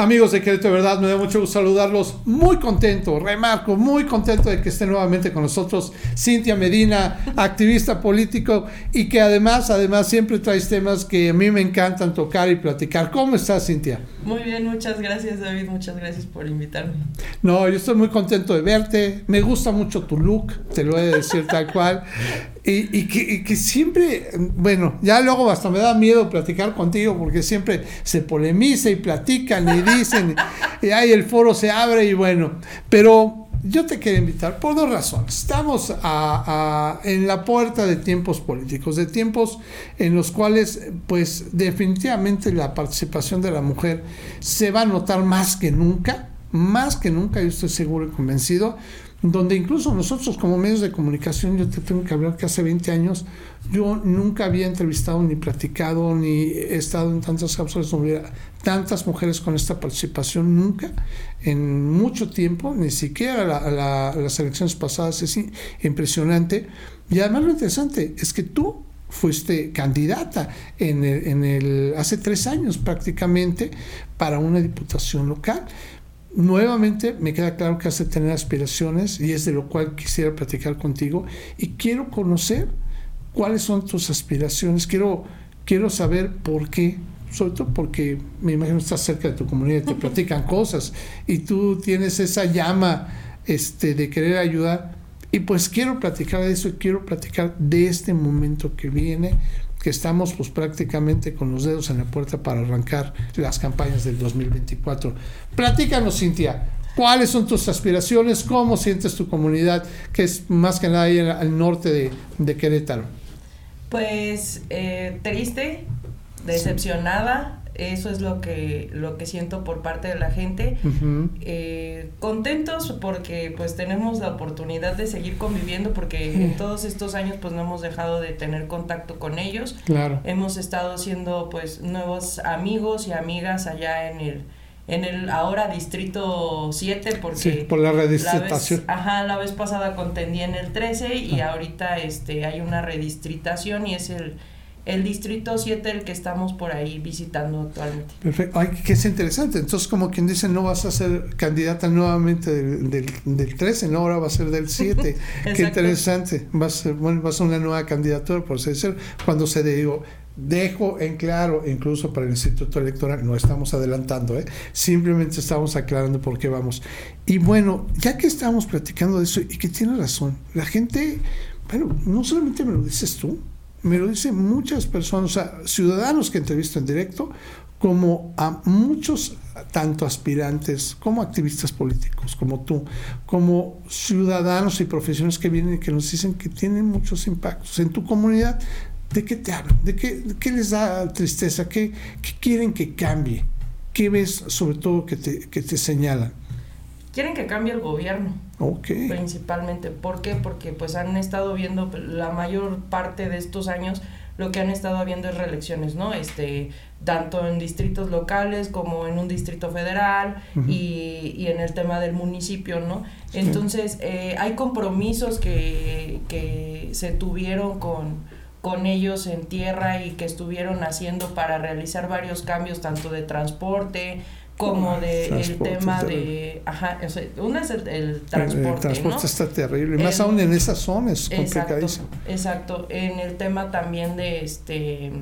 Amigos de Querétaro, de verdad, me da mucho gusto saludarlos. Muy contento, remarco, muy contento de que esté nuevamente con nosotros Cintia Medina, activista político y que además, además siempre traes temas que a mí me encantan tocar y platicar. ¿Cómo estás, Cintia? Muy bien, muchas gracias, David. Muchas gracias por invitarme. No, yo estoy muy contento de verte. Me gusta mucho tu look, te lo voy a decir tal cual. Y, que, siempre, bueno, ya luego hasta me da miedo platicar contigo porque siempre se polemiza y platican y dicen, y ahí el foro se abre y bueno, pero yo te quiero invitar por dos razones. Estamos en la puerta de tiempos políticos, de tiempos en los cuales, pues definitivamente la participación de la mujer se va a notar más que nunca, más que nunca, yo estoy seguro y convencido donde incluso nosotros como medios de comunicación, yo te tengo que hablar que hace 20 años yo nunca había entrevistado ni platicado ni estado en tantas cápsulas donde tantas mujeres con esta participación, nunca, en mucho tiempo, ni siquiera las elecciones pasadas, es impresionante. Y además lo interesante es que tú fuiste candidata en en el, hace tres años prácticamente para una diputación local nuevamente me queda claro que has de tener aspiraciones y es de lo cual quisiera platicar contigo. Y quiero conocer cuáles son tus aspiraciones, quiero, quiero saber por qué, sobre todo porque me imagino que estás cerca de tu comunidad, te platican cosas. Y tú tienes esa llama este, de querer ayudar. Y pues quiero platicar de eso y quiero platicar de este momento que viene, que estamos pues prácticamente con los dedos en la puerta para arrancar las campañas del 2024. Platícanos, Cintia, ¿cuáles son tus aspiraciones? ¿Cómo sientes tu comunidad, que es más que nada ahí al norte de, Querétaro? Pues eh, triste, decepcionada, eso es lo que, lo que siento por parte de la gente. Eh, contentos porque pues tenemos la oportunidad de seguir conviviendo porque en todos estos años pues no hemos dejado de tener contacto con ellos. Claro. Hemos estado haciendo pues nuevos amigos y amigas allá en el en el ahora distrito 7 porque sí, por la redistritación. ajá, la vez pasada contendí en el 13 y ah. ahorita este hay una redistritación y es el el distrito 7 el que estamos por ahí visitando actualmente. Perfecto, Ay, que es interesante. Entonces, como quien dice, no vas a ser candidata nuevamente del, del, 13, no, ahora va a ser del 7. Qué interesante. Va a ser, bueno, va a ser una nueva candidatura, por así decirlo. Cuando se digo, dejo en claro, incluso para el Instituto Electoral, no estamos adelantando, ¿eh? simplemente estamos aclarando por qué vamos. Y bueno, ya que estamos platicando de eso, y que tiene razón, la gente, bueno, no solamente me lo dices tú, me lo dicen muchas personas, o sea, ciudadanos que entrevisto en directo, como a muchos, tanto aspirantes como activistas políticos, como tú, como ciudadanos y profesionales que vienen y que nos dicen que tienen muchos impactos en tu comunidad. ¿De qué te hablan? ¿De qué, qué les da tristeza? ¿Qué, ¿Qué, quieren que cambie? ¿Qué ves sobre todo que te, que te señalan? quieren que cambie el gobierno. Principalmente. ¿Por qué? Porque pues han estado viendo la mayor parte de estos años lo que han estado viendo es reelecciones, ¿no? Este, tanto en distritos locales como en un distrito federal y, y, en el tema del municipio, ¿no? Entonces, eh, hay compromisos que, que se tuvieron con, con ellos en tierra y que estuvieron haciendo para realizar varios cambios, tanto de transporte, como de el tema de ajá o sea, una es el, transporte el transporte está terrible más aún en esas zonas complicadísimo exacto en el tema también de este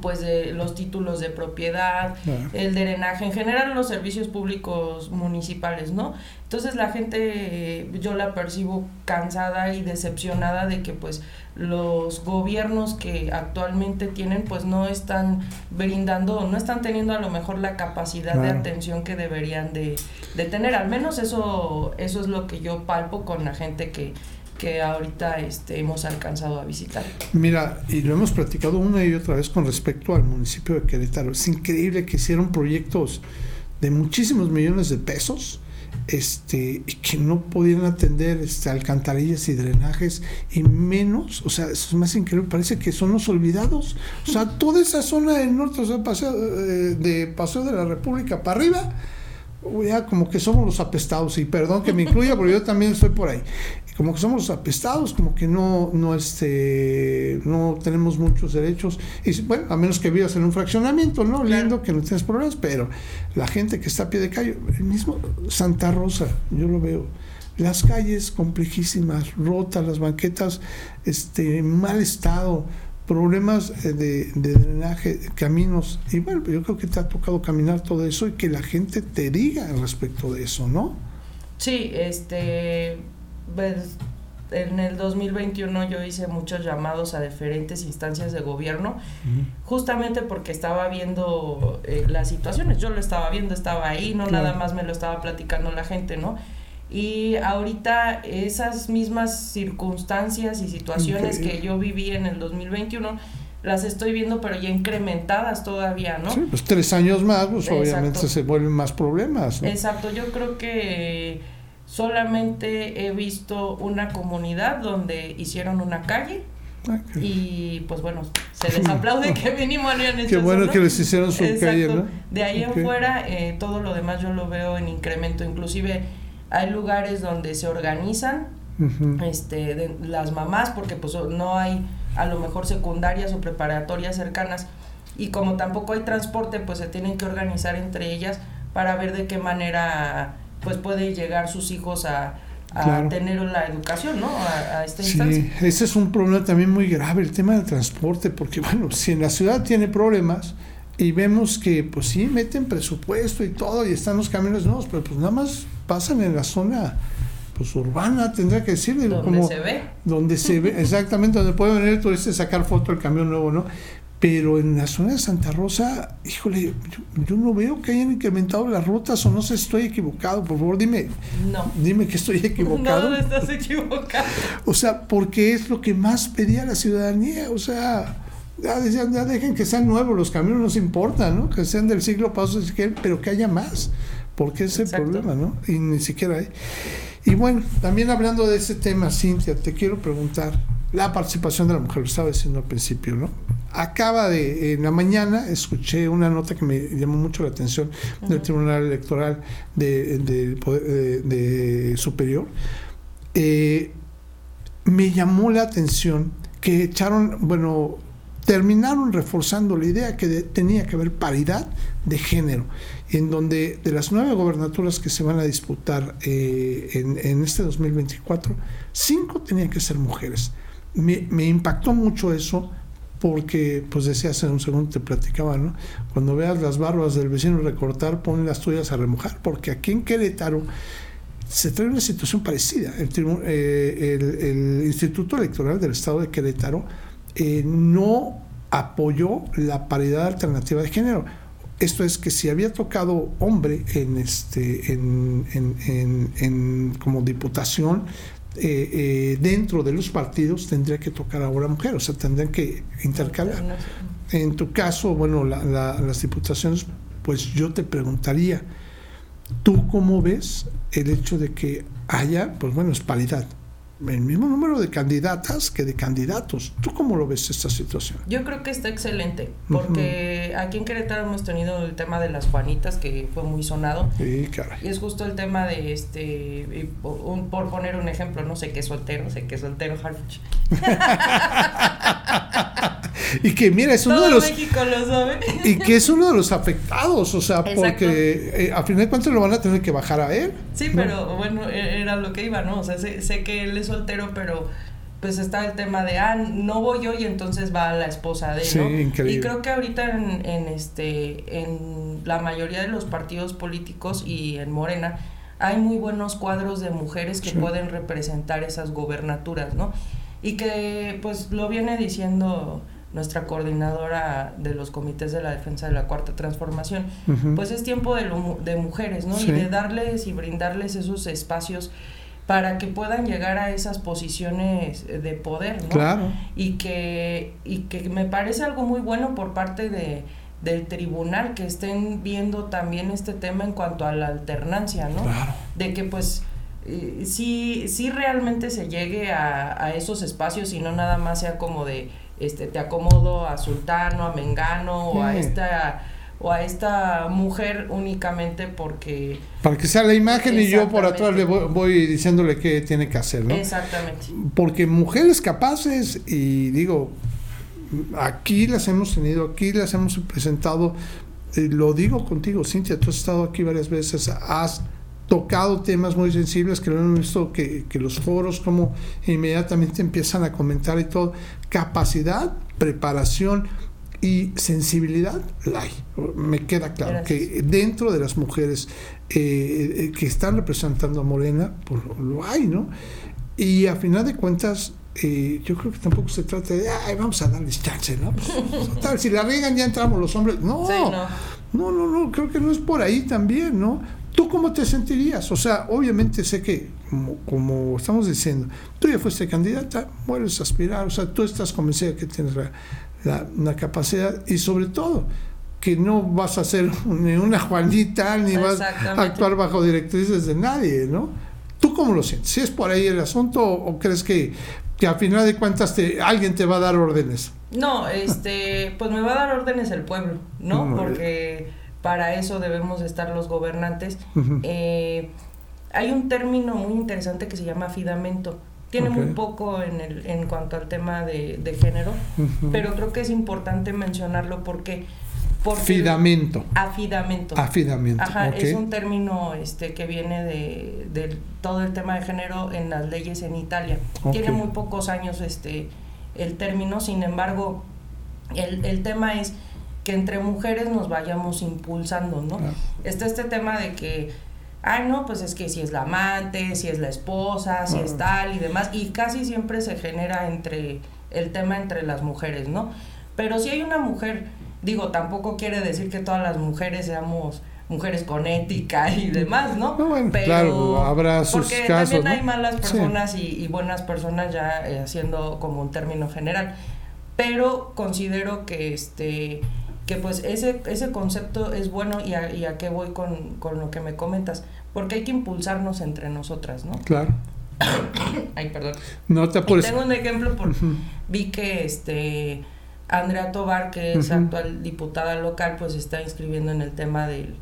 pues de los títulos de propiedad, el drenaje, en general los servicios públicos municipales, ¿no? Entonces la gente yo la percibo cansada y decepcionada de que pues los gobiernos que actualmente tienen pues no están brindando, no están teniendo a lo mejor la capacidad de atención que deberían de, de tener, al menos eso, eso es lo que yo palpo con la gente que que ahorita este, hemos alcanzado a visitar. Mira, y lo hemos platicado una y otra vez con respecto al municipio de Querétaro. Es increíble que hicieron proyectos de muchísimos millones de pesos este, y que no podían atender este, alcantarillas y drenajes y menos, o sea, eso es más increíble, parece que son los olvidados. O sea, toda esa zona del norte, o sea, paseo, eh, de Paseo de la República para arriba, ya como que somos los apestados, y perdón que me incluya, porque yo también estoy por ahí. Como que somos apestados, como que no, no, este, no tenemos muchos derechos. Y bueno, a menos que vivas en un fraccionamiento, ¿no? Lindo, que no tienes problemas, pero la gente que está a pie de calle, el mismo Santa Rosa, yo lo veo. Las calles complejísimas, rotas, las banquetas este, en mal estado, problemas eh, de, de, drenaje, caminos. Y bueno, yo creo que te ha tocado caminar todo eso y que la gente te diga respecto de eso, ¿no? Sí, este, pues, en el 2021 yo hice muchos llamados a diferentes instancias de gobierno, justamente porque estaba viendo eh, las situaciones, yo lo estaba viendo, estaba ahí, no nada más me lo estaba platicando la gente, ¿no? Y ahorita esas mismas circunstancias y situaciones que yo viví en el 2021 las estoy viendo, pero ya incrementadas todavía, ¿no? Sí, pues tres años más, pues obviamente se vuelven más problemas. Exacto, yo creo que solamente he visto una comunidad donde hicieron una calle. Ah, y pues bueno, se les aplaude que mínimo hayan hecho Qué bueno que les hicieron su calle, ¿no? De ahí en fuera, eh, todo lo demás yo lo veo en incremento, inclusive hay lugares donde se organizan este, de, las mamás, porque pues no hay a lo mejor secundarias o preparatorias cercanas, y como tampoco hay transporte, pues se tienen que organizar entre ellas para ver de qué manera pues puede llegar sus hijos a, tener la educación, ¿no? A, esta sí, ese es un problema también muy grave, el tema del transporte, porque bueno, si en la ciudad tiene problemas, y vemos que pues sí meten presupuesto y todo y están los caminos nuevos, pero pues nada más pasan en la zona pues urbana, tendría que decir, donde como se ve. Donde se ve, exactamente, donde puede venir el turista y sacar foto del camión nuevo, ¿no? Pero en la zona de Santa Rosa, híjole, yo, no veo que hayan incrementado las rutas o no sé si estoy equivocado. Por favor, dime. No. Dime que estoy equivocado. No, no estás equivocado. o sea, porque es lo que más pedía la ciudadanía. O sea, ya, ya, dejen que sean nuevos los camiones, no se importa, ¿no? Que sean del siglo pasado, pero que haya más, porque es el problema, ¿no? Y ni siquiera hay. Y bueno, también hablando de ese tema, Cintia, te quiero preguntar, la participación de la mujer, lo estaba diciendo al principio, ¿no? Acaba de, en la mañana, escuché una nota que me llamó mucho la atención del Tribunal Electoral de, de, Superior. Eh, me llamó la atención que echaron, bueno, terminaron reforzando la idea que tenía que haber paridad de género, en donde de las nueve gobernaturas que se van a disputar eh, en, este 2024, cinco tenían que ser mujeres. Me, impactó mucho eso porque, pues decía hace un segundo, te platicaba, ¿no? Cuando veas las barbas del vecino recortar, pon las tuyas a remojar, porque aquí en Querétaro se trae una situación parecida. El, eh, Instituto Electoral del Estado de Querétaro eh, no apoyó la paridad alternativa de género. Esto es que si había tocado hombre en este en, como diputación eh, eh, dentro de los partidos tendría que tocar ahora mujer, o sea, tendrían que intercalar. En tu caso, bueno, las diputaciones, pues yo te preguntaría, ¿tú cómo ves el hecho de que haya, pues bueno, es paridad, el mismo número de candidatas que de candidatos. ¿Tú cómo lo ves esta situación? Yo creo que está excelente, porque aquí en Querétaro hemos tenido el tema de las Juanitas, que fue muy sonado. Sí, caray. Y es justo el tema de, este, por poner un ejemplo, no sé qué soltero, sé qué soltero, Harfuch. y que mira, es uno de los... México lo sabe. y que es uno de los afectados, o sea, porque eh, a fin de cuentas lo van a tener que bajar a él. Sí, pero bueno, e-, era lo que iba, ¿no? O sea, sé, sé que él es soltero, pero pues está el tema de, ah, no voy yo y entonces va la esposa de, ¿no? Increíble. Y creo que ahorita en, en, este, en la mayoría de los partidos políticos y en Morena hay muy buenos cuadros de mujeres que pueden representar esas gobernaturas, ¿no? Y que pues lo viene diciendo nuestra coordinadora de los comités de la defensa de la cuarta transformación, pues es tiempo de, de mujeres, ¿no? Y de darles y brindarles esos espacios para que puedan llegar a esas posiciones de poder, ¿no? Claro. Y que, y que me parece algo muy bueno por parte de, del tribunal que estén viendo también este tema en cuanto a la alternancia, ¿no? Claro. De que pues eh, sí, sí realmente se llegue a, a esos espacios y no nada más sea como de este, te acomodo a Sultano, a Mengano o a esta o a esta mujer únicamente porque... Para que sea la imagen y yo por atrás le voy, diciéndole qué tiene que hacer, ¿no? Exactamente. Porque mujeres capaces, y digo, aquí las hemos tenido, aquí las hemos presentado, eh, lo digo contigo, Cintia, tú has estado aquí varias veces, has tocado temas muy sensibles que lo hemos visto que, que los foros como inmediatamente empiezan a comentar y todo, capacidad, preparación, y sensibilidad la hay. Me queda claro que dentro de las mujeres eh, eh, que están representando a Morena, pues lo hay, ¿no? Y a final de cuentas, eh, yo creo que tampoco se trata de, ay, vamos a darles chance, ¿no? Pues, si la riegan ya entramos los hombres. No, no, no, no, creo que no es por ahí también, ¿no? ¿Tú cómo te sentirías? O sea, obviamente sé que, como, como estamos diciendo, tú ya fuiste candidata, mueres a aspirar, o sea, tú estás convencida que tienes la, la, capacidad y sobre todo que no vas a ser ni una Juanita ni vas a actuar bajo directrices de nadie, ¿no? ¿Tú cómo lo sientes? ¿Si es por ahí el asunto o crees que, que a final de cuentas te, alguien te va a dar órdenes? No, este, pues me va a dar órdenes el pueblo, ¿no? Porque para eso debemos estar los gobernantes. Eh, hay un término muy interesante que se llama afidamento tiene muy poco en, el, en cuanto al tema de, género, pero creo que es importante mencionarlo porque... porque Fidamento. Afidamento. Afidamento. Ajá, es un término este, que viene de, todo el tema de género en las leyes en Italia. Tiene muy pocos años este, el término, sin embargo, el, el tema es que entre mujeres nos vayamos impulsando, ¿no? Está este tema de que ay no, pues es que si es la amante, si es la esposa, si es tal y demás, y casi siempre se genera entre el tema entre las mujeres, ¿no? Pero si hay una mujer, digo, tampoco quiere decir que todas las mujeres seamos mujeres con ética y demás, ¿no? bueno, claro, habrá sus porque también hay malas personas y, buenas personas ya eh, haciendo como un término general, pero considero que este que pues ese, ese concepto es bueno y a, y a qué voy con, con, lo que me comentas, porque hay que impulsarnos entre nosotras, ¿no? Claro. Ay, perdón. No te apures. Tengo un ejemplo, por, vi que este Andrea Tobar, que es actual diputada local, pues está inscribiendo en el tema del,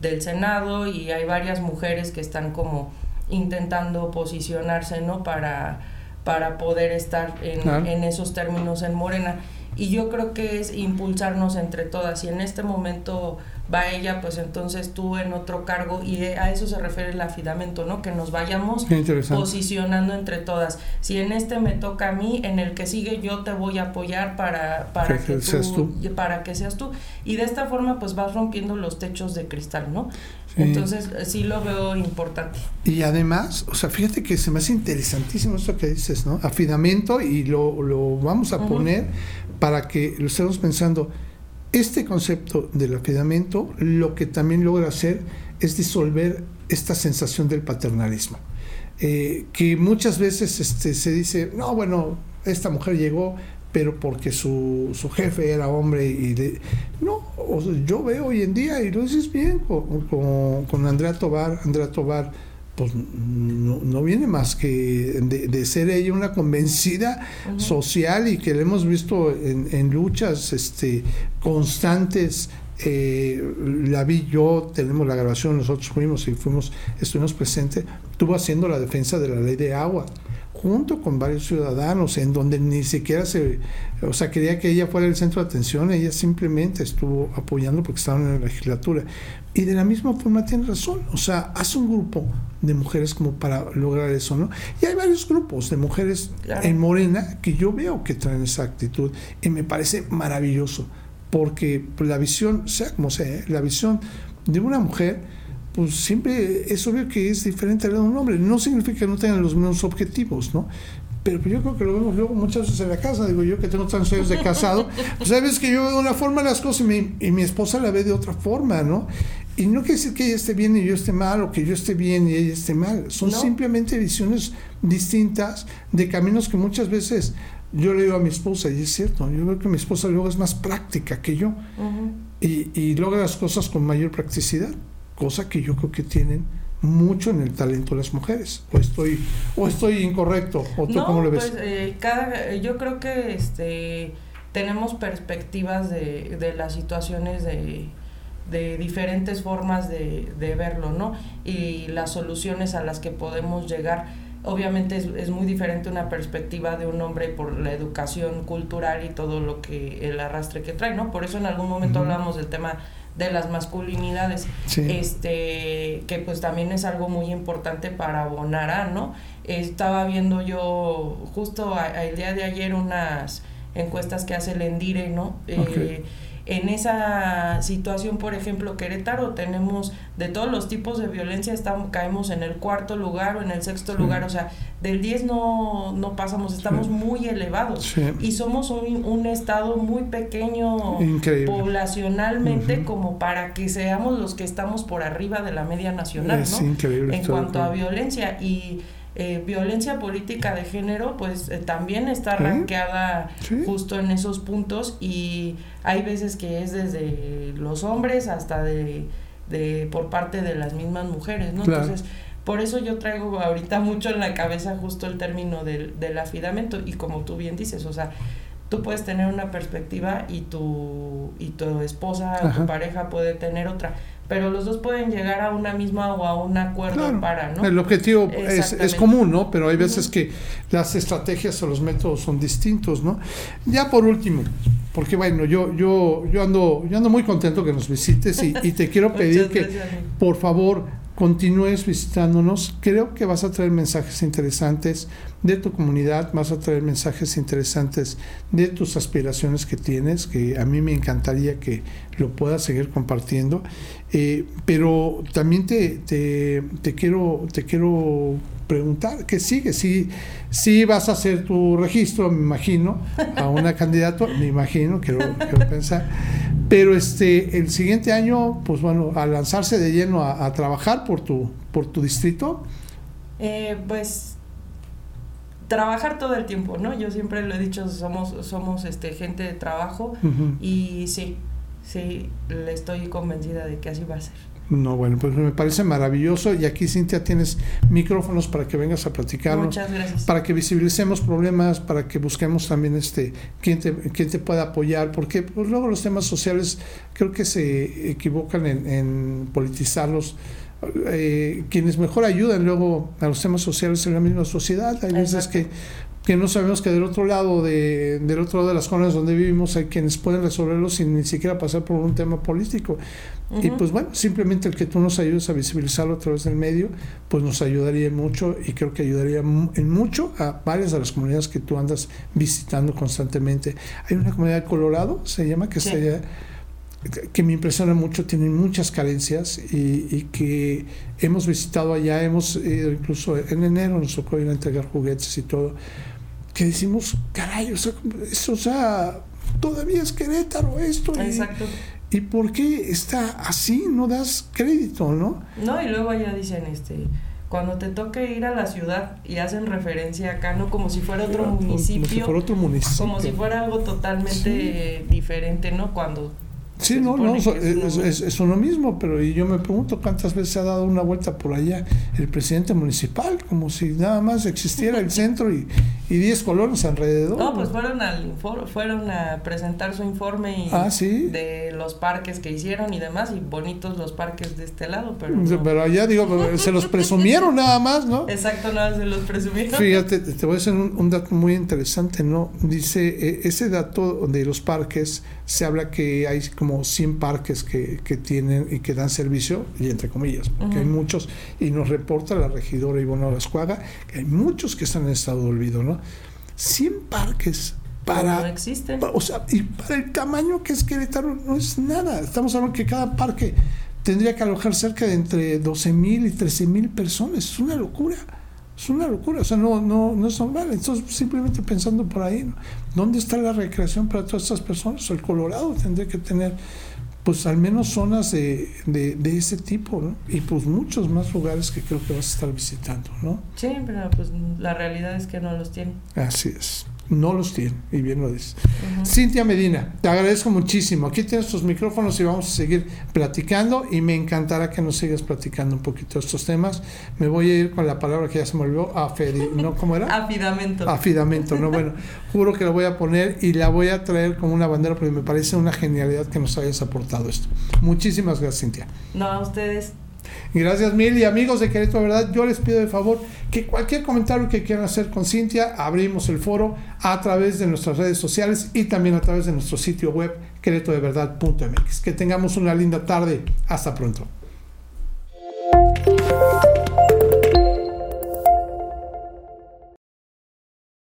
del Senado y hay varias mujeres que están como intentando posicionarse, ¿no? Para, para poder estar en, en esos términos en Morena y yo creo que es impulsarnos entre todas. Y en este momento va ella pues entonces tú en otro cargo y a eso se refiere el afidamento no que nos vayamos posicionando entre todas. Si en este me toca a mí en el que sigue yo te voy a apoyar para para que, seas tú. para que seas tú. Y de esta forma pues vas rompiendo los techos de cristal no entonces sí lo veo importante. Y además o sea fíjate que se me hace interesantísimo esto que dices no afidamento y lo, lo vamos a poner para que lo estemos pensando. Este concepto del afidamento lo que también logra hacer es disolver esta sensación del paternalismo. Eh, que muchas veces este, se dice, no, bueno, esta mujer llegó, pero porque su, su jefe era hombre y de, no, yo veo hoy en día, y lo dices bien, con, con, con Andrea Tobar, Andrea Tobar, pues no, viene más que de, ser ella una convencida social y que la hemos visto en, luchas este, constantes. Eh, la vi yo, tenemos la grabación, nosotros fuimos y fuimos, estuvimos presentes, estuvo haciendo la defensa de la ley de agua junto con varios ciudadanos, en donde ni siquiera se, o sea, quería que ella fuera el centro de atención, ella simplemente estuvo apoyando porque estaban en la legislatura. Y de la misma forma tiene razón, o sea, hace un grupo de mujeres como para lograr eso, ¿no? Y hay varios grupos de mujeres en Morena que yo veo que traen esa actitud y me parece maravilloso, porque la visión, sea como sea, ¿eh? la visión de una mujer pues siempre es obvio que es diferente a la de un hombre. No significa que no tengan los mismos objetivos, ¿no? Pero yo creo que lo vemos luego muchas veces en la casa. Digo yo que tengo tantos años de casado, pues sabes que yo veo de una forma las cosas y mi, y mi esposa la ve de otra forma, ¿no? Y no quiere decir que ella esté bien y yo esté mal, o que yo esté bien y ella esté mal. Son simplemente visiones distintas de caminos que muchas veces yo le digo a mi esposa, y es cierto, yo veo que mi esposa luego es más práctica que yo y, y logra las cosas con mayor practicidad cosa que yo creo que tienen mucho en el talento las mujeres o estoy o estoy incorrecto o tú cómo lo ves pues, eh, cada, yo creo que este tenemos perspectivas de, de las situaciones de, de diferentes formas de, de, verlo, ¿no? Y las soluciones a las que podemos llegar. Obviamente es, es, muy diferente una perspectiva de un hombre por la educación cultural y todo lo que el arrastre que trae, ¿no? Por eso en algún momento hablamos del tema de las masculinidades, este que pues también es algo muy importante para abonar ¿no? Estaba viendo yo justo el día de ayer unas encuestas que hace el Endire, ¿no? Eh, en esa situación, por ejemplo, Querétaro, tenemos de todos los tipos de violencia, estamos, caemos en el cuarto lugar o en el sexto lugar, o sea, del 10 no, no pasamos, estamos muy elevados. Y somos un, un, estado muy pequeño poblacionalmente como para que seamos los que estamos por arriba de la media nacional, ¿no? En cuanto a violencia. Y eh, violencia política de género, pues eh, también está rankeada justo en esos puntos y hay veces que es desde los hombres hasta de, de por parte de las mismas mujeres, ¿no? Entonces, por eso yo traigo ahorita mucho en la cabeza justo el término del, del afidamento y como tú bien dices, o sea, tú puedes tener una perspectiva y tu, y tu esposa o tu pareja puede tener otra pero los dos pueden llegar a una misma o a un acuerdo para, ¿no? El objetivo es, es, común, ¿no? Pero hay veces que las estrategias o los métodos son distintos, ¿no? Ya por último, porque bueno, yo, yo, yo ando, yo ando muy contento que nos visites y, y te quiero pedir que, por favor, continúes visitándonos. Creo que vas a traer mensajes interesantes de tu comunidad, vas a traer mensajes interesantes de tus aspiraciones que tienes, que a mí me encantaría que lo puedas seguir compartiendo. Eh, pero también te, te, quiero, te quiero preguntar, ¿qué sigue? Si, si vas a hacer tu registro, me imagino, a una candidato, me imagino, quiero, quiero pensar. Pero este, el siguiente año, pues bueno, a lanzarse de lleno a, trabajar por tu, por tu distrito. Eh, pues trabajar todo el tiempo, ¿no? Yo siempre lo he dicho, somos, somos este, gente de trabajo y sí, sí, le estoy convencida de que así va a ser. No, bueno, pues me parece maravilloso y aquí Cintia tienes micrófonos para que vengas a platicarnos. Muchas gracias. Para que visibilicemos problemas, para que busquemos también este quién te, quién te pueda apoyar, porque pues, luego los temas sociales creo que se equivocan en, politizarlos. Eh, quienes mejor ayudan luego a los temas sociales en la misma sociedad. Hay veces que que no sabemos que del otro lado de, del otro lado de las zonas donde vivimos hay quienes pueden resolverlo sin ni siquiera pasar por un tema político. Y pues bueno, simplemente el que tú nos ayudes a visibilizarlo a través del medio, pues nos ayudaría mucho y creo que ayudaría en mucho a varias de las comunidades que tú andas visitando constantemente. Hay una comunidad de Colorado, se llama, que se que me impresiona mucho, tienen muchas carencias y, y, que hemos visitado allá, hemos ido incluso en enero, nos tocó ir a entregar juguetes y todo que decimos, caray, o sea, eso, o sea, todavía es Querétaro esto. Exacto. Y, por qué está así? No das crédito, ¿no? No, y luego ya dicen, este, cuando te toque ir a la ciudad y hacen referencia acá, ¿no? Como si fuera otro municipio. Como si fuera otro municipio. Como si fuera algo totalmente diferente, ¿no? Cuando Sí, no, no, es, es, uno mismo, pero y yo me pregunto cuántas veces se ha dado una vuelta por allá el presidente municipal, como si nada más existiera el centro y, y 10 colores alrededor. No, pues fueron, al, fueron a presentar su informe y ah, de los parques que hicieron y demás, y bonitos los parques de este lado, pero... Pero allá, digo, se los presumieron nada más, ¿no? Exacto, nada, se los presumieron. Fíjate, te voy a hacer un, un dato muy interesante, ¿no? Dice, e, ese dato de los parques, se habla que hay como 100 parques que, que tienen y que dan servicio, y entre comillas, porque hay muchos, y nos reporta la regidora Ivona Lascuaga, que hay muchos que están en estado de olvido, ¿no? 100 parques para... No existen. o sea, y para el tamaño que es Querétaro no es nada. Estamos hablando que cada parque tendría que alojar cerca de entre 12 mil y 13 mil personas. Es una locura. Es una locura, o sea, no, no, no es normal. Entonces, simplemente pensando por ahí, ¿dónde está la recreación para todas estas personas? El Colorado tendría que tener, pues, al menos zonas de, de, ese tipo, ¿no? Y pues muchos más lugares que creo que vas a estar visitando, ¿no? Sí, pero pues la realidad es que no los tiene. Así es. No los tiene, y bien lo dice. Cintia Medina, te agradezco muchísimo. Aquí tienes tus micrófonos y vamos a seguir platicando y me encantará que nos sigas platicando un poquito estos temas. Me voy a ir con la palabra que ya se me olvidó, afedi, ¿no? ¿Cómo era? Afidamento. Afidamento, ¿no? Bueno, juro que la voy a poner y la voy a traer como una bandera porque me parece una genialidad que nos hayas aportado esto. Muchísimas gracias, Cintia. No, a ustedes. Gracias mil y amigos de Querétaro Verdad, yo les pido de favor que cualquier comentario que quieran hacer con Cintia, abrimos el foro a través de nuestras redes sociales y también a través de nuestro sitio web queretodeverdad.mx. Que tengamos una linda tarde. Hasta pronto.